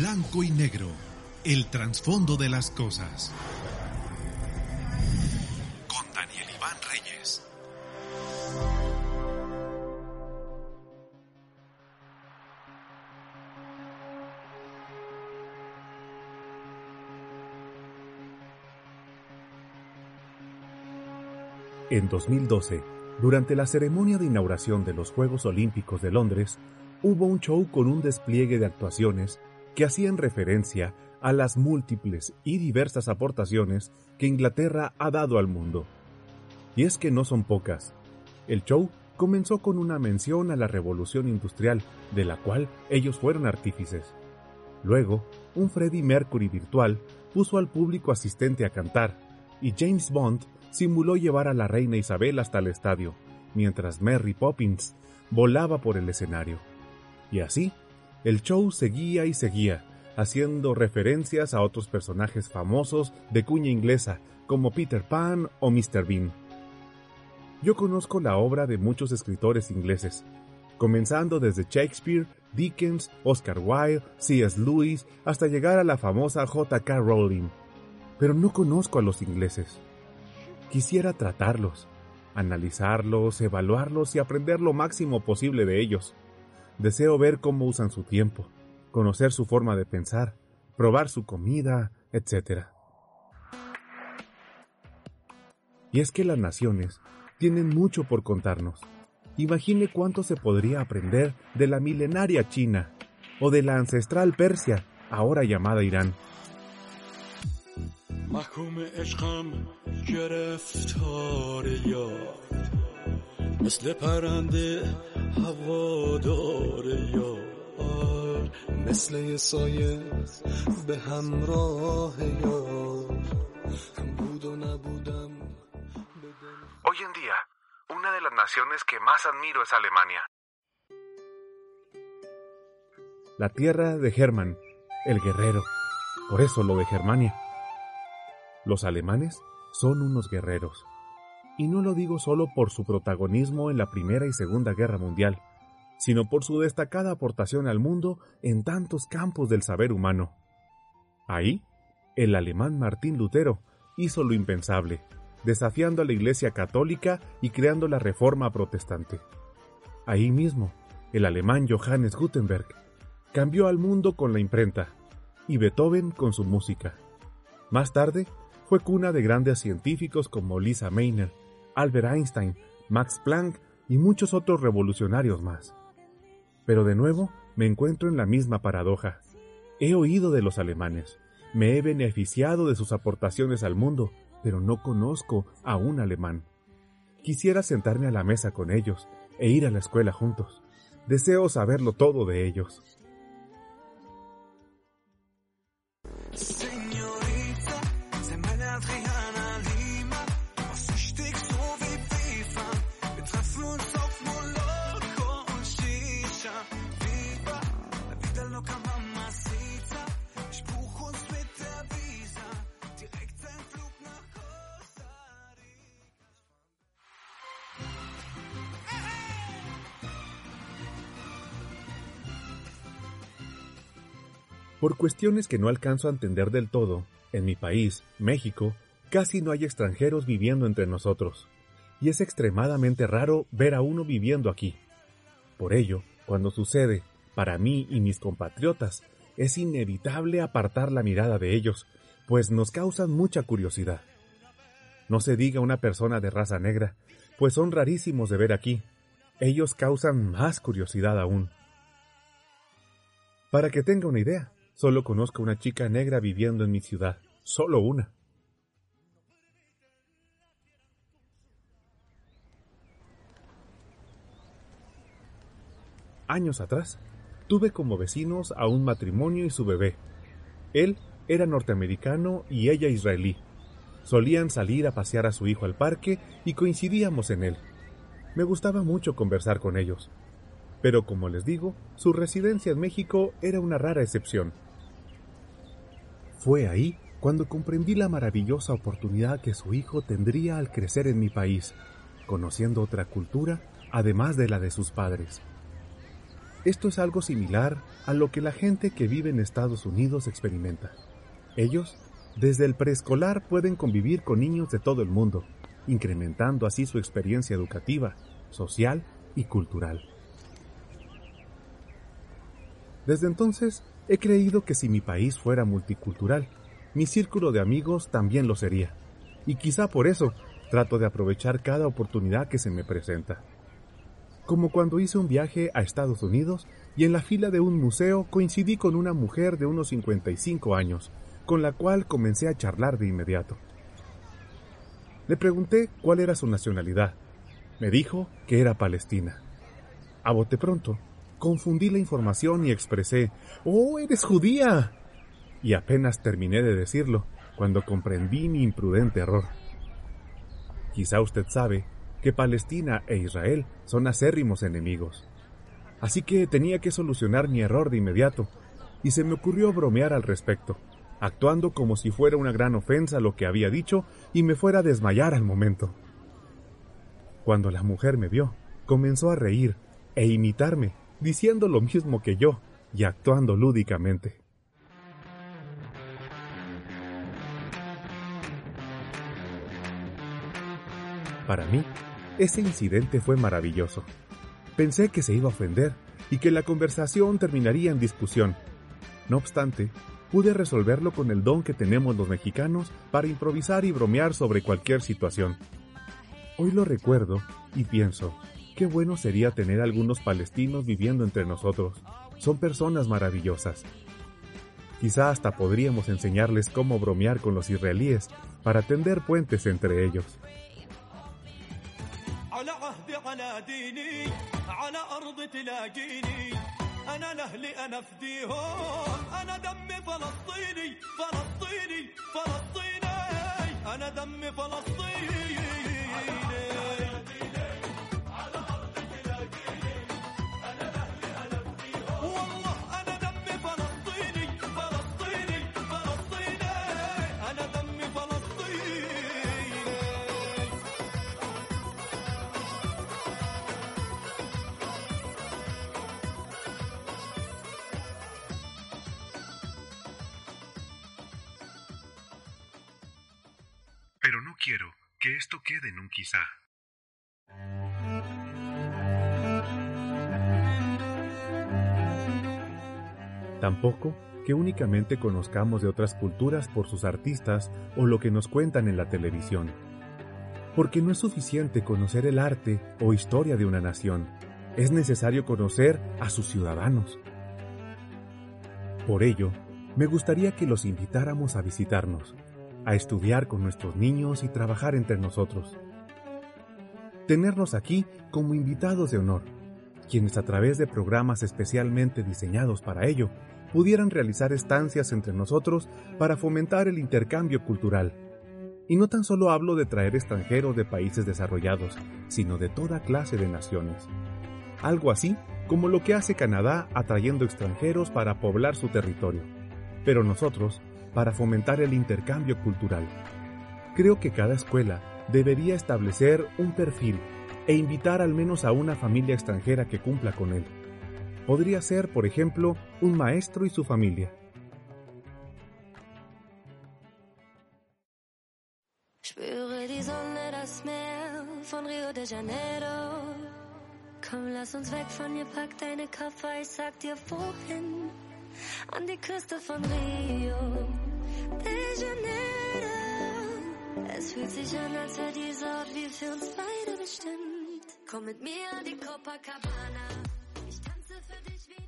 Blanco y negro, el trasfondo de las cosas. Con Daniel Iván Reyes. En 2012, durante la ceremonia de inauguración de los Juegos Olímpicos de Londres, hubo un show con un despliegue de actuaciones que hacían referencia a las múltiples y diversas aportaciones que Inglaterra ha dado al mundo. Y es que no son pocas. El show comenzó con una mención a la revolución industrial, de la cual ellos fueron artífices. Luego, un Freddie Mercury virtual puso al público asistente a cantar, y James Bond simuló llevar a la reina Isabel hasta el estadio, mientras Mary Poppins volaba por el escenario. Y así, el show seguía y seguía, haciendo referencias a otros personajes famosos de cuña inglesa, como Peter Pan o Mr. Bean. Yo conozco la obra de muchos escritores ingleses, comenzando desde Shakespeare, Dickens, Oscar Wilde, C.S. Lewis, hasta llegar a la famosa J.K. Rowling. Pero no conozco a los ingleses. Quisiera tratarlos, analizarlos, evaluarlos y aprender lo máximo posible de ellos. Deseo ver cómo usan su tiempo, conocer su forma de pensar, probar su comida, etc. Y es que las naciones tienen mucho por contarnos. Imagine cuánto se podría aprender de la milenaria China o de la ancestral Persia, ahora llamada Irán. مثل پرنده هوادار یار مثل یه سایه به همراه یار بود و نبودم Hoy en día, una de las naciones que más admiro es Alemania. La tierra de Hermann, el guerrero. Por eso lo de Germania. Los alemanes son unos guerreros y no lo digo solo por su protagonismo en la Primera y Segunda Guerra Mundial, sino por su destacada aportación al mundo en tantos campos del saber humano. Ahí, el alemán Martín Lutero hizo lo impensable, desafiando a la Iglesia católica y creando la Reforma protestante. Ahí mismo, el alemán Johannes Gutenberg cambió al mundo con la imprenta y Beethoven con su música. Más tarde, fue cuna de grandes científicos como Lisa Meitner, Albert Einstein, Max Planck y muchos otros revolucionarios más. Pero de nuevo me encuentro en la misma paradoja. He oído de los alemanes, me he beneficiado de sus aportaciones al mundo, pero no conozco a un alemán. Quisiera sentarme a la mesa con ellos e ir a la escuela juntos. Deseo saberlo todo de ellos. Por cuestiones que no alcanzo a entender del todo, en mi país, México, casi no hay extranjeros viviendo entre nosotros, y es extremadamente raro ver a uno viviendo aquí. Por ello, cuando sucede, para mí y mis compatriotas, es inevitable apartar la mirada de ellos, pues nos causan mucha curiosidad. No se diga una persona de raza negra, pues son rarísimos de ver aquí. Ellos causan más curiosidad aún. Para que tenga una idea, Solo conozco una chica negra viviendo en mi ciudad. Solo una. Años atrás, tuve como vecinos a un matrimonio y su bebé. Él era norteamericano y ella israelí. Solían salir a pasear a su hijo al parque y coincidíamos en él. Me gustaba mucho conversar con ellos. Pero como les digo, su residencia en México era una rara excepción. Fue ahí cuando comprendí la maravillosa oportunidad que su hijo tendría al crecer en mi país, conociendo otra cultura además de la de sus padres. Esto es algo similar a lo que la gente que vive en Estados Unidos experimenta. Ellos, desde el preescolar, pueden convivir con niños de todo el mundo, incrementando así su experiencia educativa, social y cultural. Desde entonces, he creído que si mi país fuera multicultural, mi círculo de amigos también lo sería, y quizá por eso trato de aprovechar cada oportunidad que se me presenta. Como cuando hice un viaje a Estados Unidos y en la fila de un museo coincidí con una mujer de unos 55 años, con la cual comencé a charlar de inmediato. Le pregunté cuál era su nacionalidad. Me dijo que era palestina. A bote pronto, confundí la información y expresé, ¡Oh, eres judía! y apenas terminé de decirlo cuando comprendí mi imprudente error. Quizá usted sabe que Palestina e Israel son acérrimos enemigos. Así que tenía que solucionar mi error de inmediato, y se me ocurrió bromear al respecto, actuando como si fuera una gran ofensa lo que había dicho y me fuera a desmayar al momento. Cuando la mujer me vio, comenzó a reír e imitarme, diciendo lo mismo que yo y actuando lúdicamente. Para mí, ese incidente fue maravilloso. Pensé que se iba a ofender y que la conversación terminaría en discusión. No obstante, pude resolverlo con el don que tenemos los mexicanos para improvisar y bromear sobre cualquier situación. Hoy lo recuerdo y pienso, qué bueno sería tener algunos palestinos viviendo entre nosotros. Son personas maravillosas. Quizá hasta podríamos enseñarles cómo bromear con los israelíes para tender puentes entre ellos. على عهدي على ديني على أرض تلاقيني أنا لأهلي أنا فديهم أنا دمي فلسطيني فلسطيني فلسطيني أنا دمي فلسطيني Quiero que esto quede en un quizá. Tampoco que únicamente conozcamos de otras culturas por sus artistas o lo que nos cuentan en la televisión. Porque no es suficiente conocer el arte o historia de una nación, es necesario conocer a sus ciudadanos. Por ello, me gustaría que los invitáramos a visitarnos, a estudiar con nuestros niños y trabajar entre nosotros. Tenernos aquí como invitados de honor, quienes a través de programas especialmente diseñados para ello, pudieran realizar estancias entre nosotros para fomentar el intercambio cultural. Y no tan solo hablo de traer extranjeros de países desarrollados, sino de toda clase de naciones. Algo así como lo que hace Canadá atrayendo extranjeros para poblar su territorio. Pero nosotros, para fomentar el intercambio cultural. Creo que cada escuela debería establecer un perfil e invitar al menos a una familia extranjera que cumpla con él. Podría ser, por ejemplo, un maestro y su familia.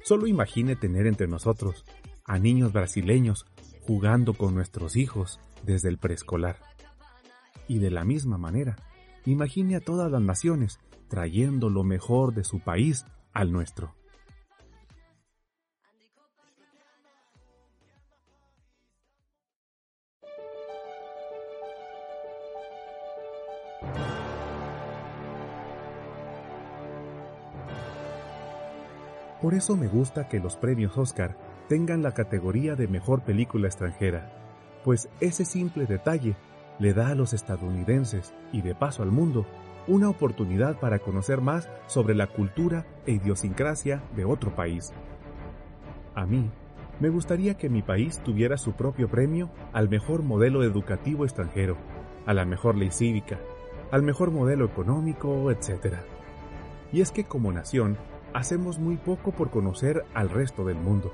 Solo imagine tener entre nosotros a niños brasileños jugando con nuestros hijos desde el preescolar. Y de la misma manera, imagine a todas las naciones trayendo lo mejor de su país al nuestro. Por eso me gusta que los premios Oscar tengan la categoría de mejor película extranjera, pues ese simple detalle le da a los estadounidenses y de paso al mundo una oportunidad para conocer más sobre la cultura e idiosincrasia de otro país. A mí, me gustaría que mi país tuviera su propio premio al mejor modelo educativo extranjero, a la mejor ley cívica, al mejor modelo económico, etc. Y es que como nación, hacemos muy poco por conocer al resto del mundo.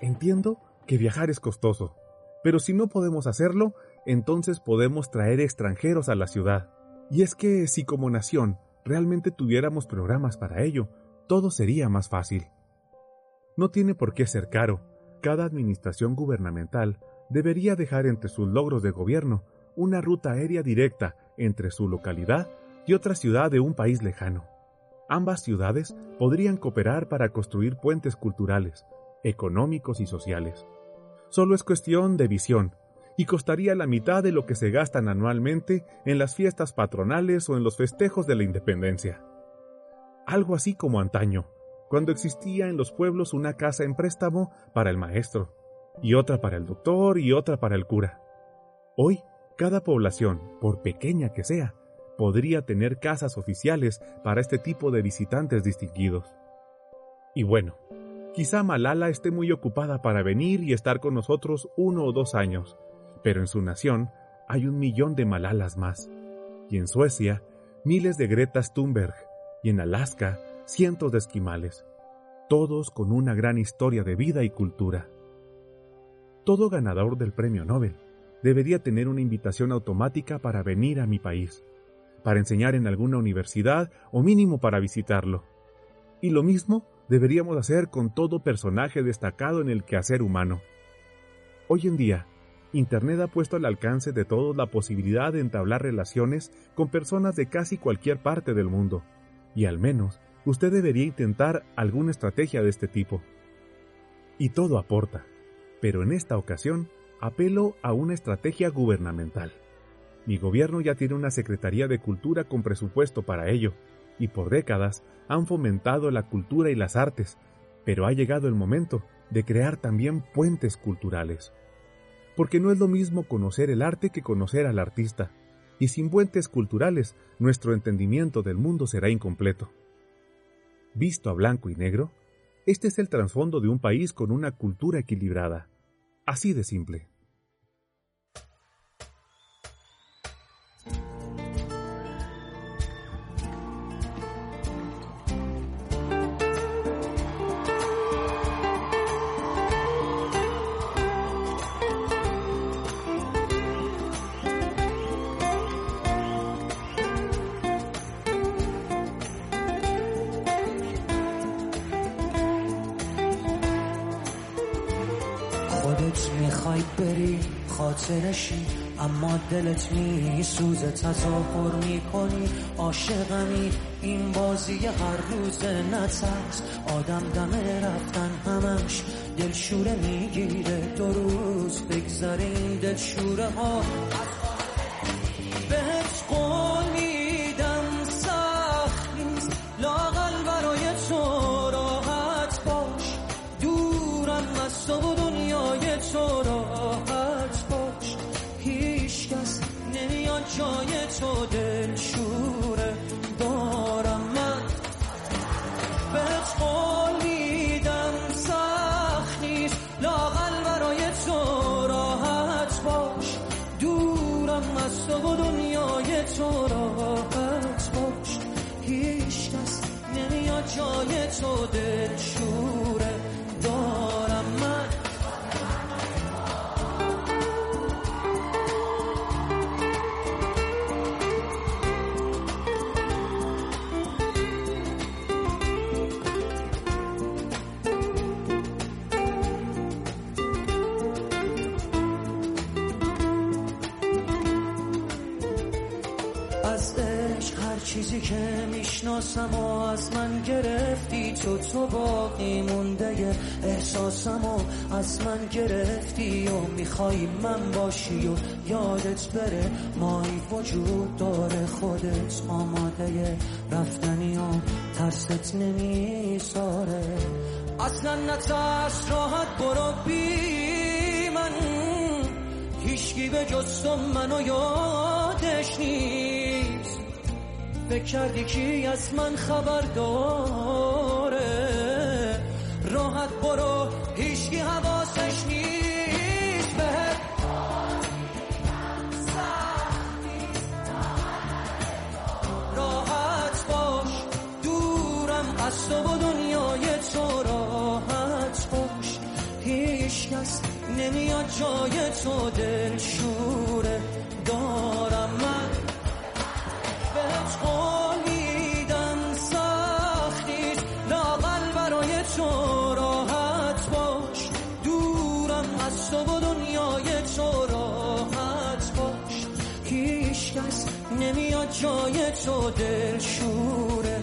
Entiendo que viajar es costoso, pero si no podemos hacerlo, entonces podemos traer extranjeros a la ciudad. Y es que si como nación realmente tuviéramos programas para ello, todo sería más fácil. No tiene por qué ser caro. Cada administración gubernamental debería dejar entre sus logros de gobierno una ruta aérea directa entre su localidad y otra ciudad de un país lejano. Ambas ciudades podrían cooperar para construir puentes culturales, económicos y sociales. Solo es cuestión de visión, y costaría la mitad de lo que se gastan anualmente en las fiestas patronales o en los festejos de la independencia. Algo así como antaño, cuando existía en los pueblos una casa en préstamo para el maestro, y otra para el doctor y otra para el cura. Hoy, cada población, por pequeña que sea, podría tener casas oficiales para este tipo de visitantes distinguidos. Y bueno, Quizá Malala esté muy ocupada para venir y estar con nosotros uno o dos años, pero en su nación hay un millón de Malalas más. Y en Suecia, miles de Greta Thunberg, y en Alaska, cientos de esquimales, todos con una gran historia de vida y cultura. Todo ganador del premio Nobel debería tener una invitación automática para venir a mi país, para enseñar en alguna universidad o mínimo para visitarlo. Y lo mismo deberíamos hacer con todo personaje destacado en el quehacer humano. Hoy en día, Internet ha puesto al alcance de todos la posibilidad de entablar relaciones con personas de casi cualquier parte del mundo, y al menos usted debería intentar alguna estrategia de este tipo. Y todo aporta, pero en esta ocasión apelo a una estrategia gubernamental. Mi gobierno ya tiene una Secretaría de Cultura con presupuesto para ello, y por décadas han fomentado la cultura y las artes, pero ha llegado el momento de crear también puentes culturales. Porque no es lo mismo conocer el arte que conocer al artista, y sin puentes culturales nuestro entendimiento del mundo será incompleto. Visto a blanco y negro, este es el trasfondo de un país con una cultura equilibrada. Así de simple. خاطرشی اما دلت می سوزه تظاهر می‌کنی. عاشقمی این بازی هر روز نترس. آدم دم رفتن همش دلشوره می‌گیره. دو روز بگذارین دلشوره ها so de I said. چیزی که می‌شناسم و از من گرفتی تو تو باقی مونده. احساسم و از من گرفتی و می‌خوای من باشی و یادت بره مایی وجود داره خودت آماده. رفتنی و ترست نمیساره. اصلا نترس راحت برو بی من. هیچکی به جز منو یادش نیست. کردی کی از من خبر داره راحت برو هیچکی حواسش نیست. بهت راحت باش دورم از تو و دنیای تو راحت باش. هیچ کس نمیاد جای تو دل تو راحت باش. دورم از تو و دنیای تو راحت باش. هیچ کس نمیاد جای تو دل شوره